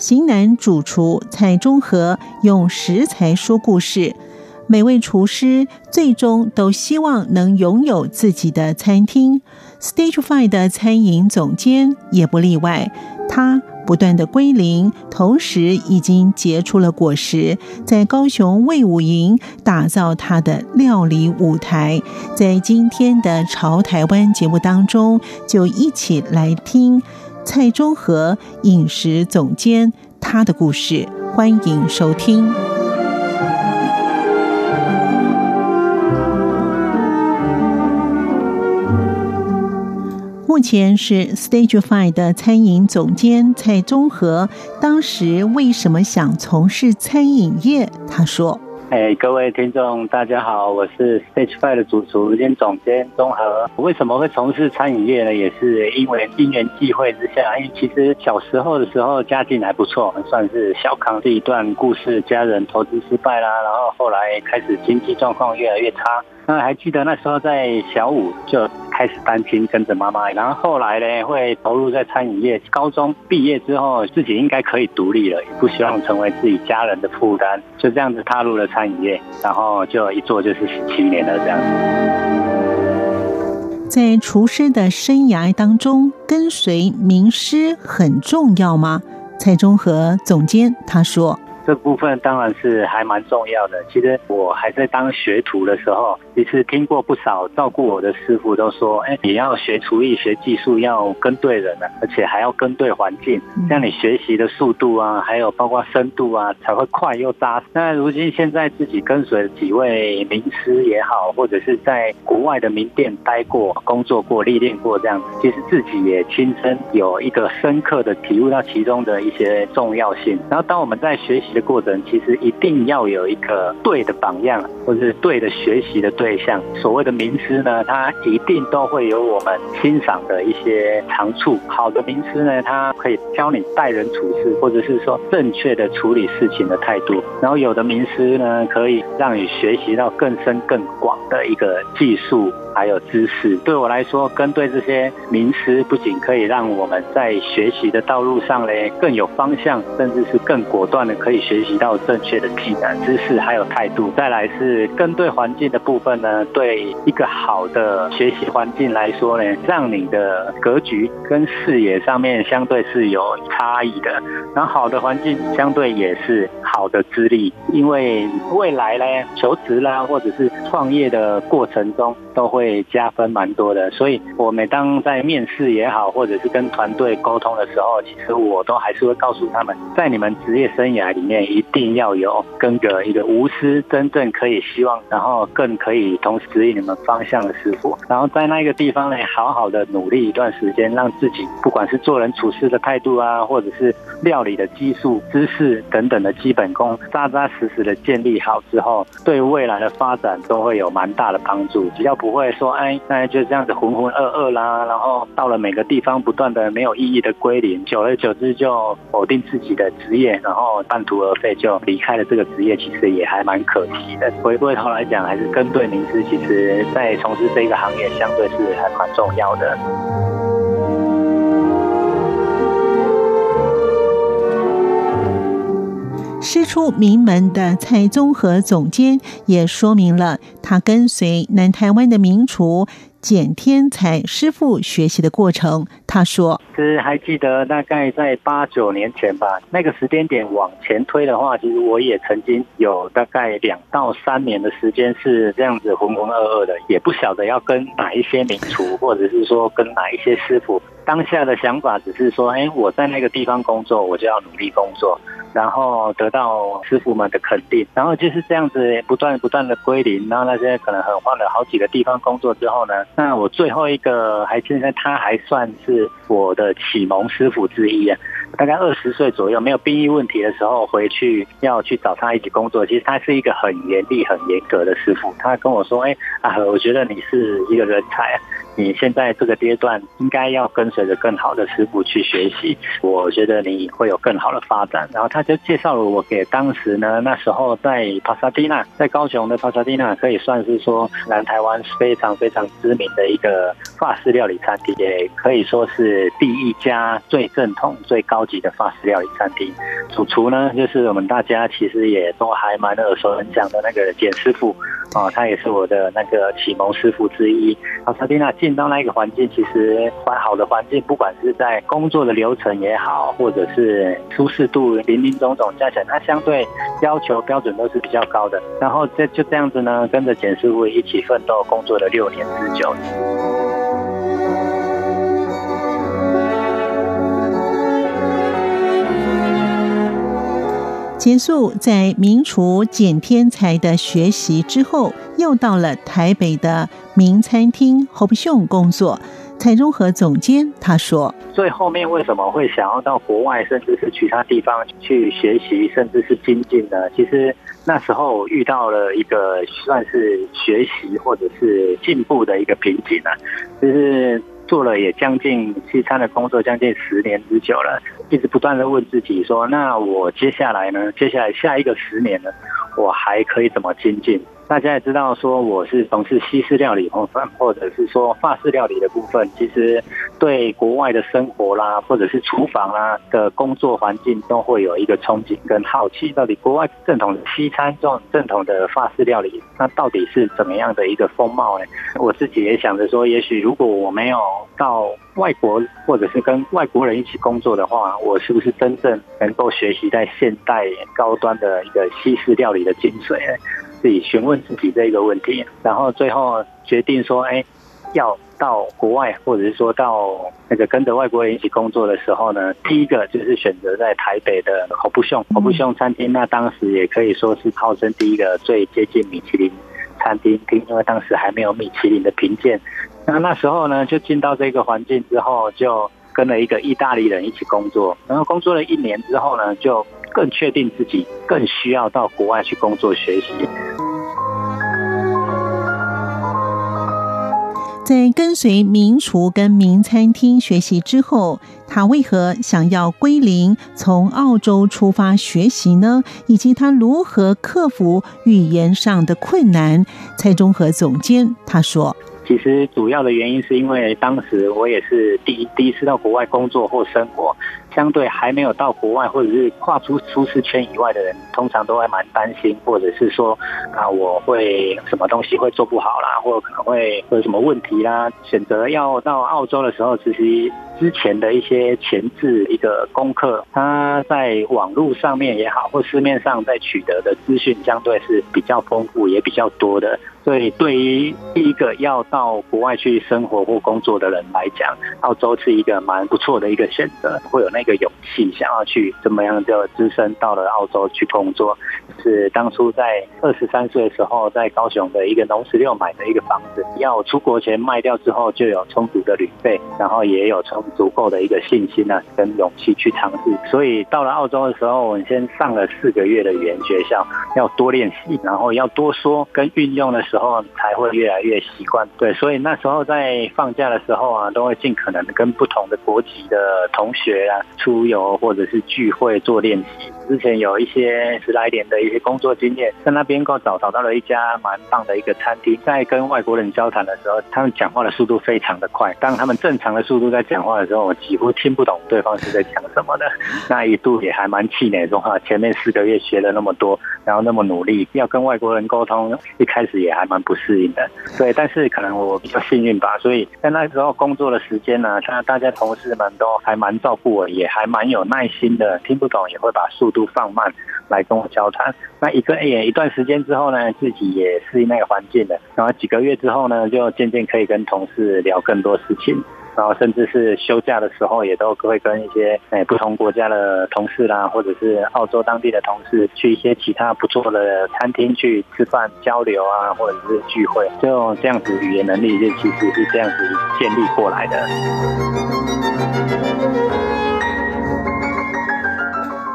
型男主厨蔡中和用食材说故事，每位厨师最终都希望能拥有自己的餐厅。Stage Five 的餐饮总监也不例外，他不断的归零，同时已经结出了果实，在高雄卫武营打造他的料理舞台。在今天的《潮台湾》节目当中，就一起来听。蔡中和饮食总监，他的故事，欢迎收听。目前是 Stage Five 的餐饮总监蔡中和，当时为什么想从事餐饮业？他说。哎，各位听众，大家好，我是 Stage Five 的主厨兼总监钟和。我为什么会从事餐饮业呢？也是因为因缘际会之下，因为其实小时候的时候家境还不错，算是小康。这一段故事，家人投资失败啦，然后后来开始经济状况越来越差。那还记得那时候在小五就开始单亲跟着妈妈，然后后来呢会投入在餐饮业。高中毕业之后自己应该可以独立了，也不希望成为自己家人的负担，就这样子踏入了餐饮业，然后就一做就是十七年了这样子。在厨师的生涯当中，跟随名师很重要吗？蔡中和总监他说。这部分当然是还蛮重要的。其实我还在当学徒的时候，其实听过不少照顾我的师傅都说：“哎，你要学厨艺、学技术，要跟对人了，而且还要跟对环境，这样你学习的速度啊，还有包括深度啊，才会快又扎实。”那如今现在自己跟随几位名师也好，或者是在国外的名店待过、工作过、历练过这样子，其实自己也亲身有一个深刻的体悟到其中的一些重要性。然后当我们在学习的过程其实一定要有一个对的榜样，或者是对的学习的对对象。所谓的名师呢，他一定都会有我们欣赏的一些长处。好的名师呢，他可以教你待人处事，或者是说正确的处理事情的态度。然后有的名师呢，可以让你学习到更深更广的一个技术。还有知识，对我来说，跟对这些名师，不仅可以让我们在学习的道路上呢更有方向，甚至是更果断的可以学习到正确的技能、知识还有态度。再来是跟对环境的部分呢，对一个好的学习环境来说呢，让你的格局跟视野上面相对是有差异的。然后好的环境相对也是好的资历，因为未来呢求职啦，或者是创业的过程中都。会加分蛮多的，所以我每当在面试也好，或者是跟团队沟通的时候，其实我都还是会告诉他们，在你们职业生涯里面，一定要有跟着一个无私、真正可以希望，然后更可以同时指引你们方向的师傅，然后在那个地方呢，好好的努力一段时间，让自己不管是做人处事的态度啊，或者是料理的技术、知识等等的基本功，扎扎实实的建立好之后，对未来的发展都会有蛮大的帮助，只要不会。说哎，那就这样子浑浑噩噩啦，然后到了每个地方不断的没有意义的归零，久而久之就否定自己的职业，然后半途而废就离开了这个职业，其实也还蛮可惜的。回过头来讲，还是跟对名师，其实在从事这个行业相对是还蛮重要的。师出名门的蔡宗和总监也说明了他跟随南台湾的名厨简天才师傅学习的过程。他说：“其实还记得大概在八九年前吧，那个时间点往前推的话，其实我也曾经有大概两到三年的时间是这样子浑浑噩噩的，也不晓得要跟哪一些名厨，或者是说跟哪一些师傅。当下的想法只是说，哎，我在那个地方工作，我就要努力工作。”然后得到师傅们的肯定，然后就是这样子不断不断的归零，然后那些可能很换了好几个地方工作之后呢，那我最后一个还现在他还算是我的启蒙师傅之一啊。大概二十岁左右，没有兵役问题的时候，回去要去找他一起工作。其实他是一个很严厉、很严格的师傅。他跟我说：“哎啊，我觉得你是一个人才，你现在这个阶段应该要跟随着更好的师傅去学习。我觉得你会有更好的发展。”然后他就介绍了我给当时呢，那时候在帕萨蒂娜，在高雄的帕萨蒂娜，可以算是说南台湾非常非常知名的一个法式料理餐厅，也可以说是第一家最正统、最高。高级的法式料理餐厅，主厨呢，就是我们大家其实也都还蛮耳熟能详的那个简师傅哦，他也是我的那个启蒙师傅之一。帕萨蒂娜进到那个环境，其实环好的环境，不管是在工作的流程也好，或者是舒适度，林林总总加起来，他相对要求标准都是比较高的。然后这就这样子呢，跟着简师傅一起奋斗，工作了六年之久。结束在名厨简天才的学习之后，又到了台北的名餐厅 Hopson 工作。蔡中和总监他说：“最后面为什么会想要到国外，甚至是其他地方去学习，甚至是精进呢？其实那时候遇到了一个算是学习或者是进步的一个瓶颈啊，就是。”做了也将近西餐的工作，将近十年之久了，一直不断的问自己说：那我接下来呢？接下来下一个十年呢？我还可以怎么精进？大家也知道，说我是从事西式料理或或者是说法式料理的部分，其实对国外的生活啦，或者是厨房啦的工作环境，都会有一个憧憬跟好奇。到底国外正统的西餐，这种正统的法式料理，那到底是怎么样的一个风貌呢？我自己也想着说，也许如果我没有到外国，或者是跟外国人一起工作的话，我是不是真正能够学习在现代高端的一个西式料理的精髓呢？自己询问自己这个问题，然后最后决定说，哎，要到国外，或者是说到那个跟着外国人一起工作的时候呢，第一个就是选择在台北的侯布雄侯布雄餐厅。那当时也可以说是号称第一个最接近米其林餐厅，因为当时还没有米其林的评鉴。那那时候呢，就进到这个环境之后，就跟了一个意大利人一起工作，然后工作了一年之后呢，就。更确定自己更需要到国外去工作学习。在跟随名厨跟名餐厅学习之后，他为何想要归零，从澳洲出发学习呢？以及他如何克服语言上的困难？蔡中和总监他说。其实主要的原因是因为当时我也是第一第一次到国外工作或生活，相对还没有到国外或者是跨出舒适圈以外的人，通常都还蛮担心，或者是说啊我会什么东西会做不好啦，或者可能会会有什么问题啦。选择要到澳洲的时候，其实之前的一些前置一个功课，它在网络上面也好，或市面上在取得的资讯，相对是比较丰富也比较多的。所以，对于第一个要到国外去生活或工作的人来讲，澳洲是一个蛮不错的一个选择，会有那个勇气想要去怎么样就只身到了澳洲去工作。是当初在二十三岁的时候，在高雄的一个农十六买的一个房子，要出国前卖掉之后，就有充足的旅费，然后也有充足够的一个信心啊，跟勇气去尝试。所以到了澳洲的时候，我们先上了四个月的语言学校，要多练习，然后要多说跟运用的时候，才会越来越习惯。对，所以那时候在放假的时候啊，都会尽可能的跟不同的国籍的同学啊出游或者是聚会做练习。之前有一些十来年的一些工作经验，在那边给我找找到了一家蛮棒的一个餐厅。在跟外国人交谈的时候，他们讲话的速度非常的快。当他们正常的速度在讲话的时候，我几乎听不懂对方是在讲什么的。那一度也还蛮气馁，说话前面四个月学了那么多，然后那么努力，要跟外国人沟通，一开始也还蛮不适应的。对，但是可能我比较幸运吧，所以在那时候工作的时间呢，他大家同事们都还蛮照顾我，也还蛮有耐心的，听不懂也会把速度。放慢来跟我交谈。那一个也一段时间之后呢，自己也适应那个环境了。然后几个月之后呢，就渐渐可以跟同事聊更多事情。然后甚至是休假的时候，也都会跟一些诶不同国家的同事啦，或者是澳洲当地的同事，去一些其他不错的餐厅去吃饭交流啊，或者是聚会，就这样子语言能力就其实是这样子建立过来的。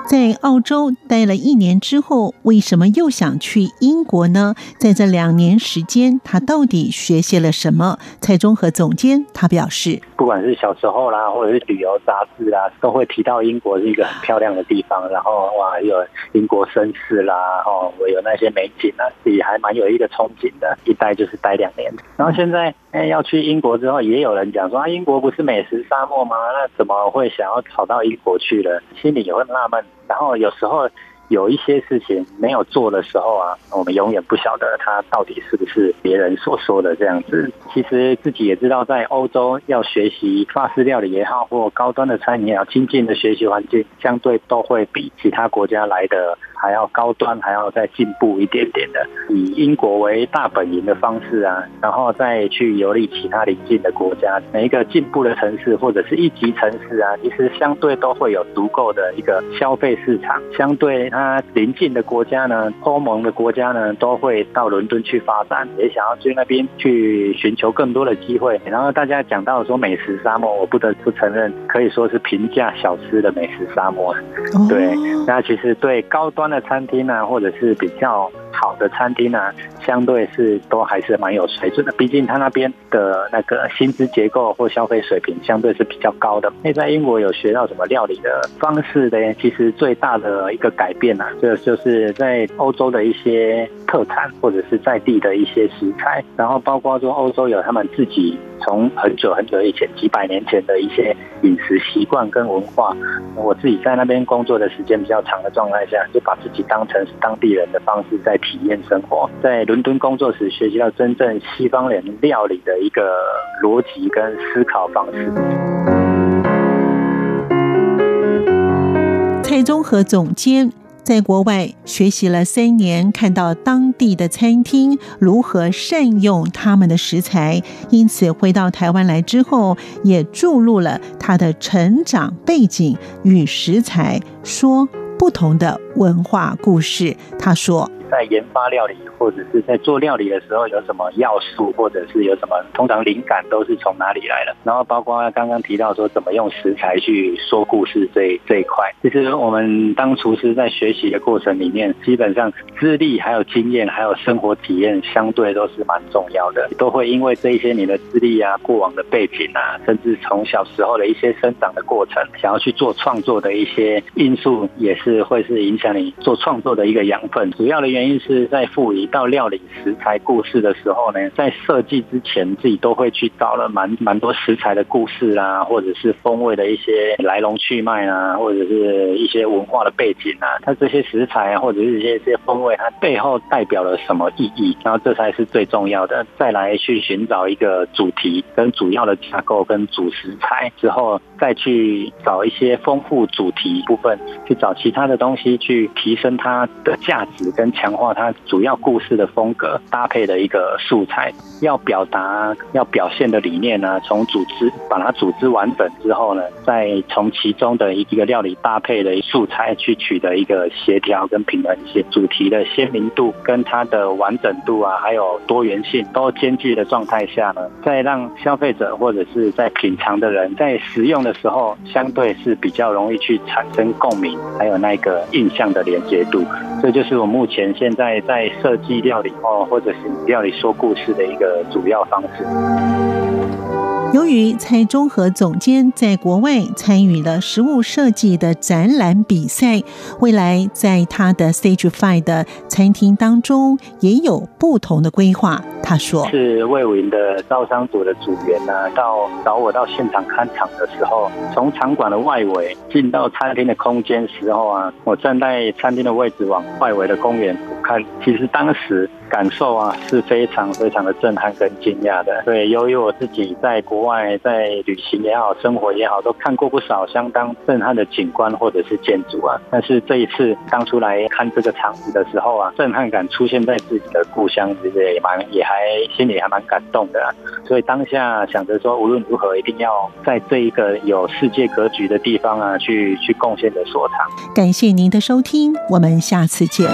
在澳洲待了一年之后，为什么又想去英国呢？在这两年时间，他到底学习了什么？蔡中和总监他表示，不管是小时候啦，或者是旅游杂志啦，都会提到英国是一个很漂亮的地方，然后哇，有英国绅士啦，哦，我有那些美景啊，自己还蛮有一个憧憬的。一待就是待两年，然后现在哎要去英国之后，也有人讲说啊，英国不是美食沙漠吗？那怎么会想要跑到英国去了？心里也会纳闷。然后有时候有一些事情没有做的时候啊，我们永远不晓得他到底是不是别人所说的这样子。其实自己也知道，在欧洲要学习法式料理也好，或高端的餐饮也好，亲近的学习环境相对都会比其他国家来的。还要高端，还要再进步一点点的，以英国为大本营的方式啊，然后再去游历其他邻近的国家。每一个进步的城市或者是一级城市啊，其实相对都会有足够的一个消费市场。相对它邻近的国家呢，欧盟的国家呢，都会到伦敦去发展，也想要去那边去寻求更多的机会。然后大家讲到说美食沙漠，我不得不承认，可以说是平价小吃的美食沙漠。对，那其实对高端的。的餐厅啊，或者是比较好的餐厅啊，相对是都还是蛮有水准的。毕竟他那边的那个薪资结构或消费水平相对是比较高的。那在英国有学到什么料理的方式呢？其实最大的一个改变啊，这就是在欧洲的一些特产或者是在地的一些食材，然后包括说欧洲有他们自己。从很久很久以前，几百年前的一些饮食习惯跟文化，我自己在那边工作的时间比较长的状态下，就把自己当成是当地人的方式在体验生活。在伦敦工作时，学习到真正西方人料理的一个逻辑跟思考方式。蔡中和总监。在国外学习了三年，看到当地的餐厅如何善用他们的食材，因此回到台湾来之后，也注入了他的成长背景与食材，说不同的文化故事。他说。在研发料理或者是在做料理的时候，有什么要素，或者是有什么通常灵感都是从哪里来的？然后包括刚刚提到说怎么用食材去说故事这这一块，其实我们当厨师在学习的过程里面，基本上资历还有经验还有生活体验相对都是蛮重要的，都会因为这一些你的资历啊、过往的背景啊，甚至从小时候的一些生长的过程，想要去做创作的一些因素，也是会是影响你做创作的一个养分。主要的。原因是在赋予到料理食材故事的时候呢，在设计之前自己都会去找了蛮蛮多食材的故事啊，或者是风味的一些来龙去脉啊，或者是一些文化的背景啊，它这些食材，或者是一些这些风味，它背后代表了什么意义？然后这才是最重要的。再来去寻找一个主题跟主要的架构跟主食材之后，再去找一些丰富主题部分，去找其他的东西去提升它的价值跟强。强化它主要故事的风格，搭配的一个素材，要表达、要表现的理念呢，从组织把它组织完整之后呢，再从其中的一个料理搭配的素材去取得一个协调跟平衡性，主题的鲜明度跟它的完整度啊，还有多元性都兼具的状态下呢，再让消费者或者是在品尝的人在食用的时候，相对是比较容易去产生共鸣，还有那个印象的连接度，这就是我目前。现在在设计料理哦，或者是料理说故事的一个主要方式。由于蔡中和总监在国外参与了食物设计的展览比赛，未来在他的 Stage Five 的餐厅当中也有不同的规划。他说：“是魏武的招商组的组员呢，到找我到现场看场的时候，从场馆的外围进到餐厅的空间时候啊，我站在餐厅的位置往外围的公园看，其实当时。”感受啊是非常非常的震撼跟惊讶的。对，由于我自己在国外在旅行也好，生活也好，都看过不少相当震撼的景观或者是建筑啊。但是这一次当初来看这个场子的时候啊，震撼感出现在自己的故乡，其实也蛮也还心里还蛮感动的。所以当下想着说，无论如何一定要在这一个有世界格局的地方啊，去去贡献的所长。感谢您的收听，我们下次见。